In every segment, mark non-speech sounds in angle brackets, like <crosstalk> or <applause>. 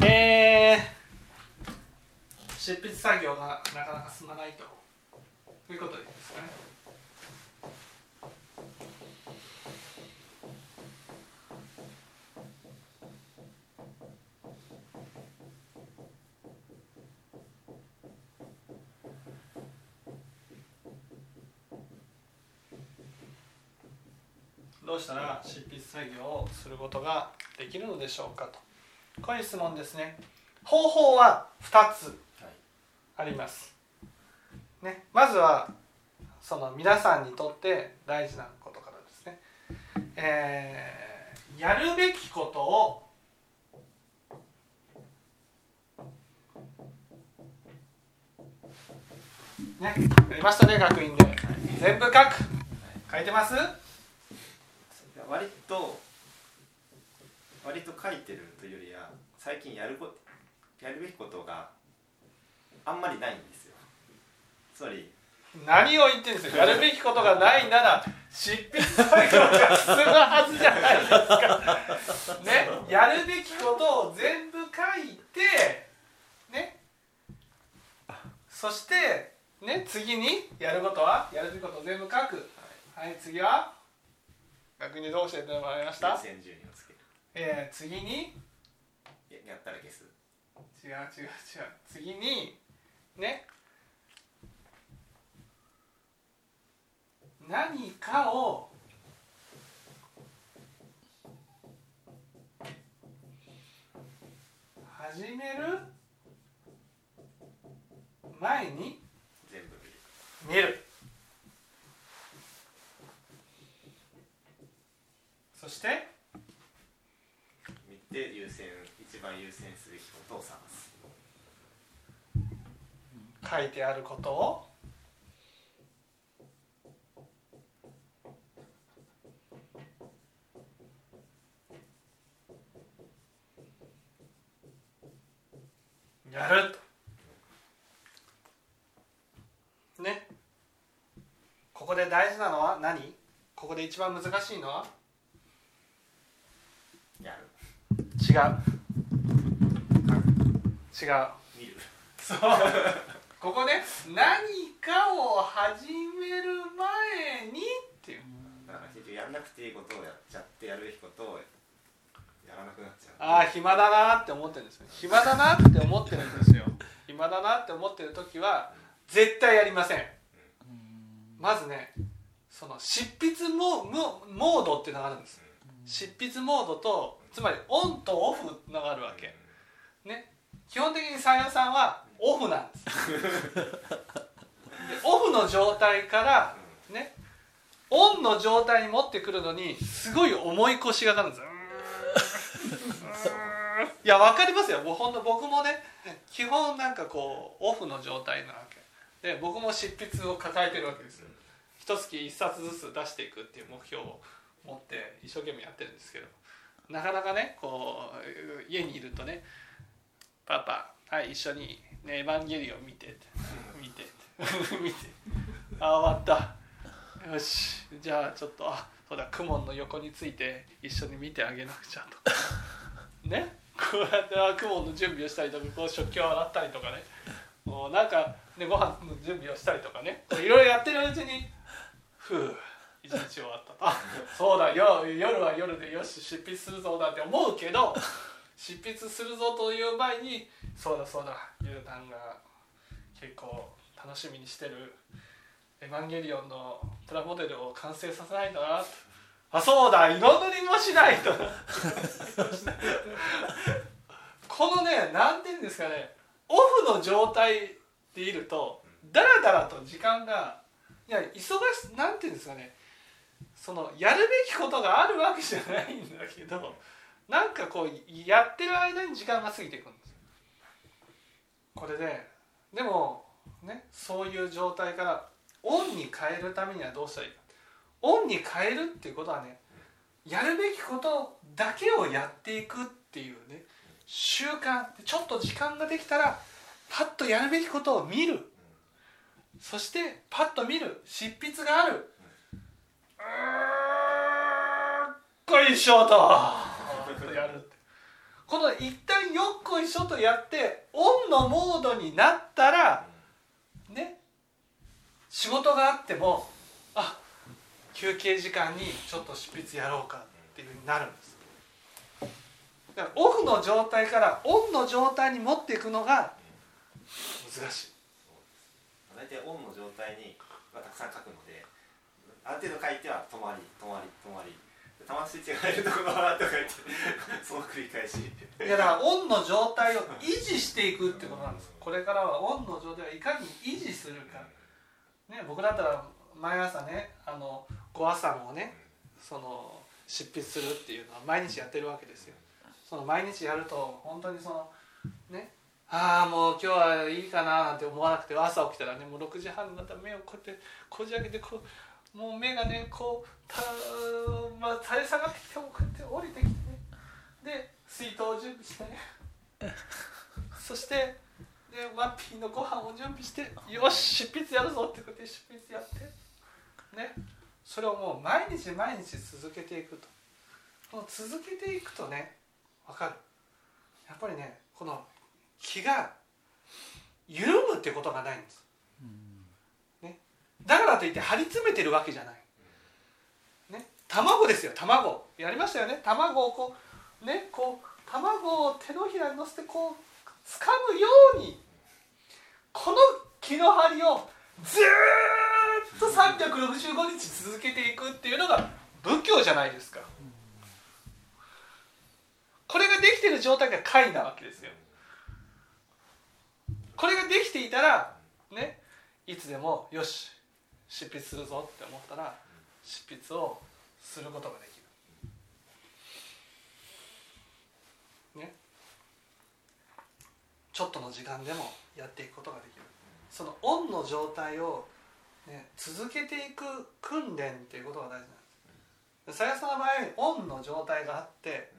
えー、執筆作業がなかなか進まないということですかねどうしたら執筆作業をすることができるのでしょうかと。こういう質問ですね。方法は2つあります、ね、まずはその皆さんにとって大事なことからですね、えーやるべきことをね、やりましたね学院で。全部書く。書いてます？割と割と書いてるというよりは最近やるこやるべきことがあんまりないんですよ。つまり何を言ってるんですよ。やるべきことがないなら執筆作業が進むはずじゃないですか。ね。やるべきことを全部書いてね。そしてね次にやることはやるべきことを全部書く。はい。次は学にどう教えてもらいました？えー、次に？ややったら消す。違う違う違う。次に？ね？何かを始める前に全部見る。見るそしてて優先一番優先すべきことを探す。書いてあることを？やると。ね。ここで大事なのは何？ここで一番難しいのはやる違う。違う。見る。そう。ここね何かを始める前にっていうだから結局やらなくていいことをやっちゃってやるべきことをやらなくなっちゃう。ああ暇だなって思ってるんですよ。暇だなって思ってるんですよ。暇だなって思ってる時は絶対やりません。まずねその執筆モモモードっていうのがあるんです。執筆モードとつまりオンとオフのがあるわけ。ね。基本的にさやさんはオフなんです。でオフの状態からね。オンの状態に持ってくるのにすごい重い腰がかかるんですよ。いや分かりますよ。もう本当僕もね基本なんかこうオフの状態なわけ。で僕も執筆を抱えてるわけです一月一冊ずつ出していくっていう目標を持って一生懸命やってるんですけどなかなかねこう家にいるとね「パパはい一緒に、ね、エヴァンゲリオン見て」見て。見て。<laughs> あ終わった。よし。じゃあちょっとあそうだ雲の横について一緒に見てあげなくちゃと <laughs> ね？こうやってあ雲の準備をしたりとかこう食器を洗ったりとかね。もうなんか、ね、ご飯の準備をしたりとかね。いろいろやってるうちにふう一日終わったあそうだよ夜は夜でよし執筆するぞだって思うけど執筆するぞという前にそうだそうだゆうたんが結構楽しみにしてる「エヴァンゲリオン」のプラモデルを完成させないとな。あそうだ彩りもしないと。このね何て言うんですかね。オフの状態でいるとだらだらと時間がいや忙しなんていうんですかね。そのやるべきことがあるわけじゃないんだけどなんかこうやってる間に時間が過ぎていくんですこれででもねそういう状態からオンに変えるためにはどうしたらいいか。オンに変えるっていうことはねやるべきことだけをやっていくっていうね習慣ちょっと時間ができたらパッとやるべきことを見る。そしてパッと見る執筆がある。うーんこいしょと。やるってこの一旦よっこいしょとやってオンのモードになったらね仕事があってもあ休憩時間にちょっと執筆やろうかっていうふうになるんです。だからオフの状態からオンの状態に持っていくのが難しい。大体オンの状態に、まあ、たくさん書くのである程度書いては止まり止まり止まり。魂違いるところはとか言って <laughs> その繰り返し。いやだからオンの状態を維持していくってことなんです。これからはオンの状態をいかに維持するか、ね、僕だったら毎朝ねあのご朝もねその執筆するっていうのは毎日やってるわけですよ。その毎日やると本当にそのねああもう今日はいいかななんて思わなくて朝起きたらねもう6時半になったら目をこうやってこじ開けてこうもう目がねこうたまあ垂れ下がってきてもこうやって降りてきてね。で水筒を準備してね。<laughs> そしてでワッピーのご飯を準備してよし執筆やるぞってこうやって執筆やってね。それをもう毎日毎日続けていくと。この続けていくとね分かる。やっぱりねこの気が緩むってことがないんです、ね、だからといって張り詰めてるわけじゃない、ね、卵ですよ卵。やりましたよね。卵をこうねこう卵を手のひらに乗せてこう掴むようにこの気の張りをずーっと365日続けていくっていうのが仏教じゃないですか。これができてる状態が解なわけですよ。これができていたらねいつでもよし執筆するぞって思ったら執筆をすることができる。ね。ちょっとの時間でもやっていくことができる。そのオンの状態を、ね、続けていく訓練っていうことが大事なんです。さやさんの場合オンの状態があって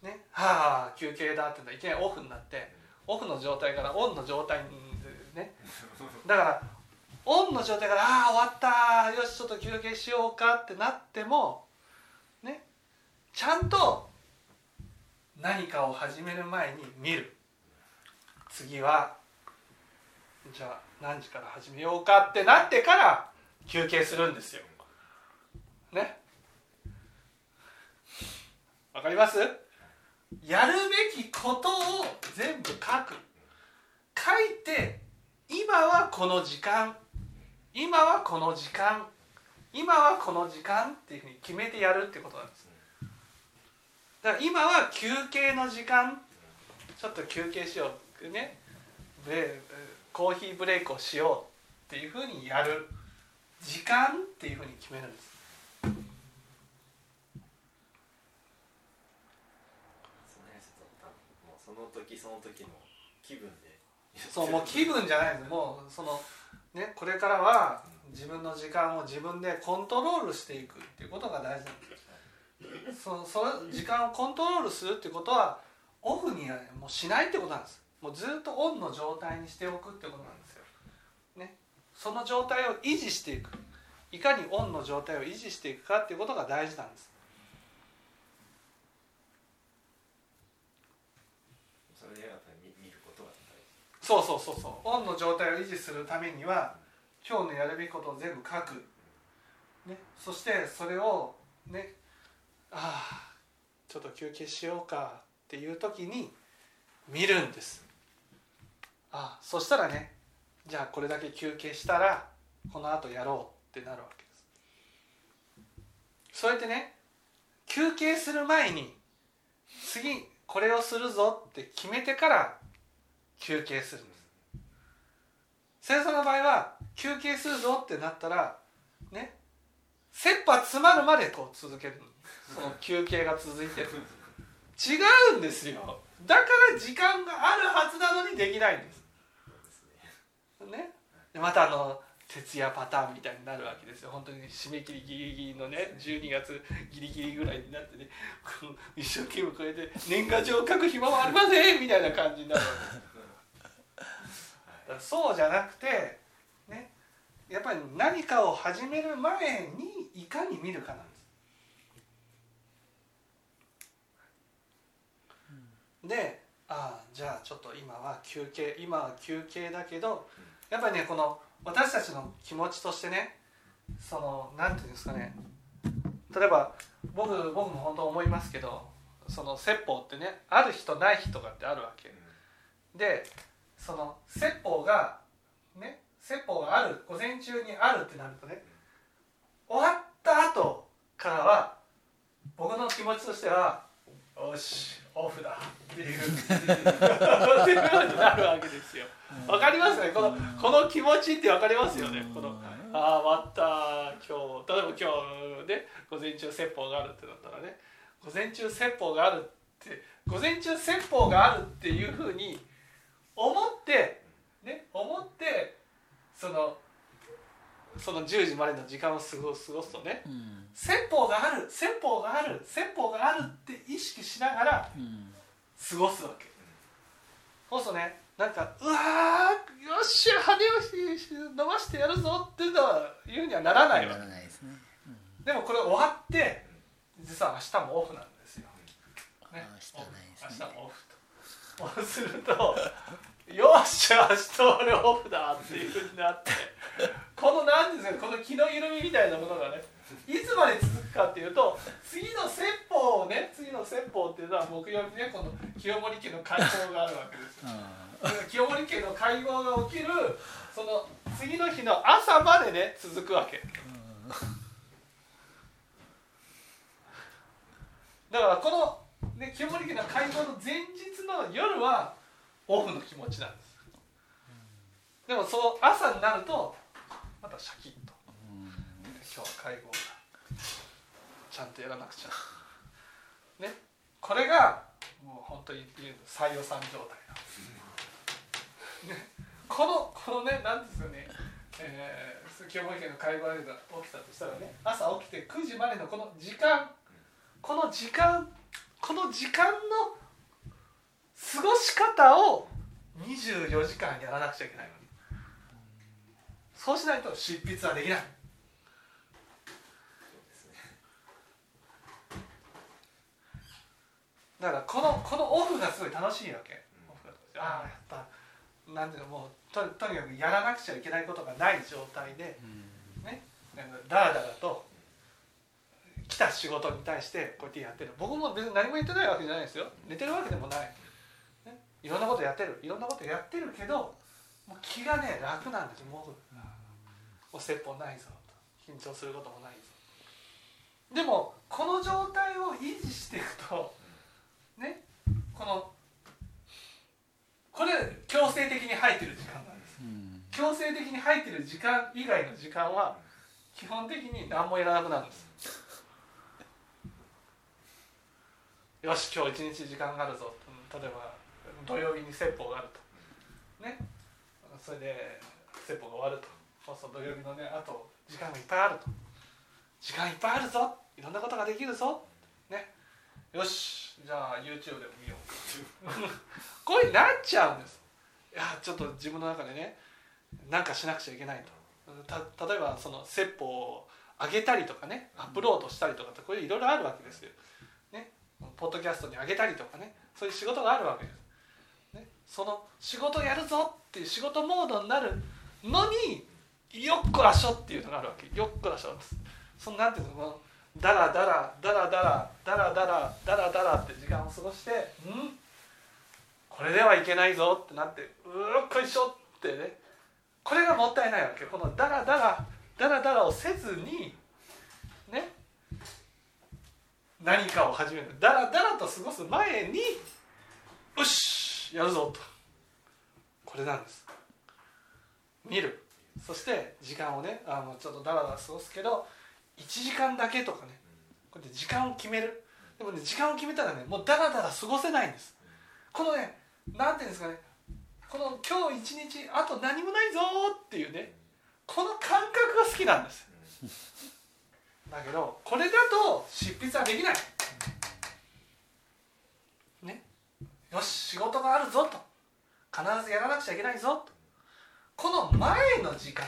ねはあ休憩だって言ったらいきなりオフになってオフの状態からオンの状態にね。だからオンの状態からああ終わったよしちょっと休憩しようかってなってもねちゃんと何かを始める前に見る。次はじゃあ何時から始めようかってなってから休憩するんですよ。ね。わかります？やるべきことを全部書く。書いて今はこの時間今はこの時間今はこの時間っていうふうに決めてやるってことなんです。だから今は休憩の時間ちょっと休憩しようね。でコーヒーブレイクをしようっていうふうにやる時間っていうふうに決めるんです。その時その時の気分で。そうもう気分じゃないですもうそのねこれからは自分の時間を自分でコントロールしていくっていうことが大事なんです。そそ時間をコントロールするってことはオフにはもうしないってことなんです。もうずっとオンの状態にしておくってことなんですよ、ね、その状態を維持していく。いかにオンの状態を維持していくかっていうことが大事なんですそれでやっぱり見ることがそうそうそうそう。オンの状態を維持するためには今日のやるべきことを全部書く、ね、そしてそれをね。ああちょっと休憩しようかっていう時に見るんです。あそしたらねじゃあこれだけ休憩したらこのあとやろうってなるわけです。そうやってね休憩する前に次これをするぞって決めてから休憩するんです。先生の場合は休憩するぞってなったらね切羽詰まるまでこう続けるその休憩が続いてる。違うんですよ。だから時間があるはずなのにできないんです。ね。でまたあの徹夜パターンみたいになるわけですよ。本当に締め切りギリギリのね12月ギリギリぐらいになってね一生懸命これで年賀状を書く暇はありませんみたいな感じになるわけです。そうじゃなくてねやっぱり何かを始める前にいかに見るかなんです。でああじゃあちょっと今は休憩今は休憩だけどやっぱりねこの私たちの気持ちとしてねそのなんていうんですかね例えば僕僕も本当思いますけどその説法ってねある日とない日とかってあるわけ。でその説法がね説法がある午前中にあるってなるとね終わった後からは僕の気持ちとしてはよしオフだっていう。っていうようになるわけですよ。わかりますね？このこの気持ちってわかりますよね？このああ終わった今日例えば今日ね午前中説法があるってなったらね午前中説法があるって午前中説法があるっていうふうに思ってね思ってそのその10時までの時間を過ごすとね。うん。説法がある説法がある説法があるって意識しながらうん。過ごすわけ。そうするとねなんかうわーよっしゃ羽を伸ばしてやるぞっていうのはいうにはならないわなけらないですね。でもこれ終わって実は明日もオフなんですよ、ね、明日ないですね。明日もオフとそうするとよっしゃ明日俺オフだっていうふうになってこの何ですかこの気の緩みみたいなものがねいつまで続くかっていうと次の説法をね次の説法っていうのは木曜日ねこの清盛家の会合があるわけです。清盛家の会合が起きるその次の日の朝までね続くわけ。だからこの、ね、清盛家の会合の前日の夜はオフの気持ちなんです。でもその朝になるとまたシャキッと。今日は会合がちゃんとやらなくちゃ。ねこれがもう本当に言う採用さん状態なんです、ね、このこのね何ですかね。えー、清盛家の会合が起きたとしたらね朝起きて9時までのこの時間この時間この時間の過ごし方を24時間やらなくちゃいけないのに。そうしないと執筆はできない。だからこのこのオフがすごい楽しいわけ、ああやっぱなんていうのもうととにかくやらなくちゃいけないことがない状態でねなんかだらだらと来た仕事に対してこうやってやってる。僕も別に何も言ってないわけじゃないですよ。寝てるわけでもない、ね、いろんなことやってる。いろんなことやってるけどもう気がね楽なんですもうもう説法ないぞと。緊張することもないぞでもこの状態を維持していくとね。このこれ強制的に入ってる時間なんです。うん。強制的に入ってる時間以外の時間は基本的に何もいらなくなるんですよし今日一日時間があるぞ。例えば土曜日に説法があると。ね。それで説法が終わると。そうそう土曜日のねあと時間がいっぱいあると。時間いっぱいあるぞ。いろんなことができるぞ。ね。よしじゃあ YouTube でも見よう。<laughs> こういうになっちゃうんです。いやちょっと自分の中でねなんかしなくちゃいけないと。た例えばその説法を上げたりとかねアップロードしたりとかってこれいろいろあるわけですよ、ね、ポッドキャストに上げたりとかねそういう仕事があるわけです、ね、その仕事やるぞっていう仕事モードになるのによっこらしょっていうのがあるわけ。よっこらしょです。そのなんていうのこのダラダラダラダラダラダラダラダラって時間を過ごしてん？これではいけないぞってなってうっこいしょってね。これがもったいないわけ。このダラダラダラダラをせずにね何かを始める。ダラダラと過ごす前によしやるぞと。これなんです。見る。そして時間をねあのちょっとダラダラ過ごすけど1時間だけとかね。こうやって時間を決める。でもね時間を決めたらねもうダラダラ過ごせないんです。このねなんていうんですかね。この今日一日あと何もないぞっていうね。この感覚が好きなんです。だけどこれだと執筆はできない。ね。よし仕事があるぞと。必ずやらなくちゃいけないぞと。この前の時間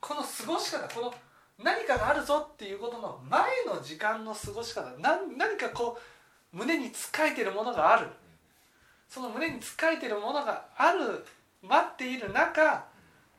この過ごし方この何かがあるぞっていうことの前の時間の過ごし方何何かこう胸につっかえてるものがある。その胸につかえてるものがある待っている中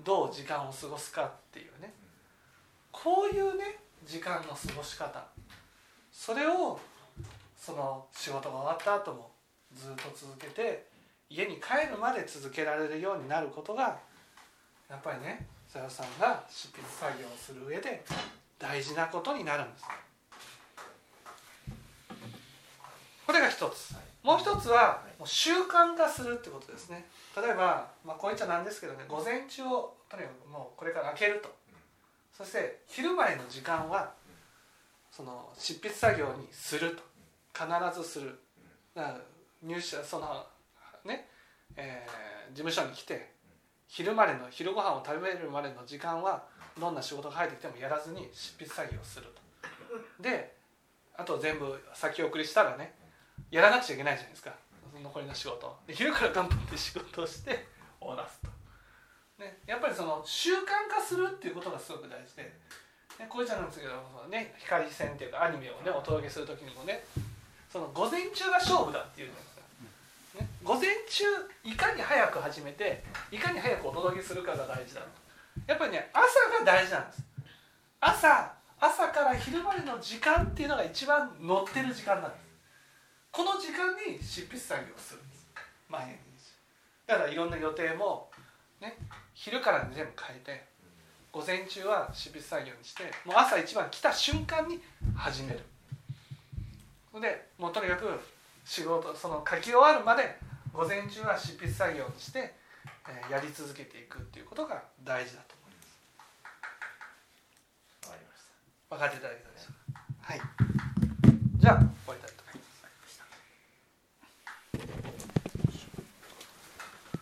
どう時間を過ごすかっていうね。こういうね時間の過ごし方。それをその仕事が終わった後もずっと続けて家に帰るまで続けられるようになることがやっぱりねさよさんが執筆作業をする上で大事なことになるんです。これが一つ。もう一つはもう習慣化するってことですね。例えば、まあ、こういっちゃなんですけどね午前中をとにかくもうこれから開けるとそして昼前の時間はその執筆作業にすると。必ずする。入社そのね、えー、事務所に来て昼までの昼ご飯を食べるまでの時間はどんな仕事が入ってきてもやらずに執筆作業をすると。であと全部先送りしたらねやらなくちゃいけないじゃないですか。残りの仕事で昼から頑張って仕事をして終わらすと、ね、やっぱりその習慣化するっていうことがすごく大事で、ね、こういちゃなんですけどね光線っていうかアニメをねお届けする時にもねその午前中が勝負だっていうじゃないですかね、午前中いかに早く始めていかに早くお届けするかが大事だやっぱりね朝が大事なんです。朝朝から昼までの時間っていうのが一番乗ってる時間なんです。この時間に執筆作業をするんです。毎日。だからいろんな予定もね昼から全部変えて午前中は執筆作業にしてもう朝一番来た瞬間に始めるでもうとにかく仕事その書き終わるまで午前中は執筆作業にして、えー、やり続けていくっていうことが大事だと思います。わかりました。分かっていただけたでしょうか？はい。じゃあ終わりたい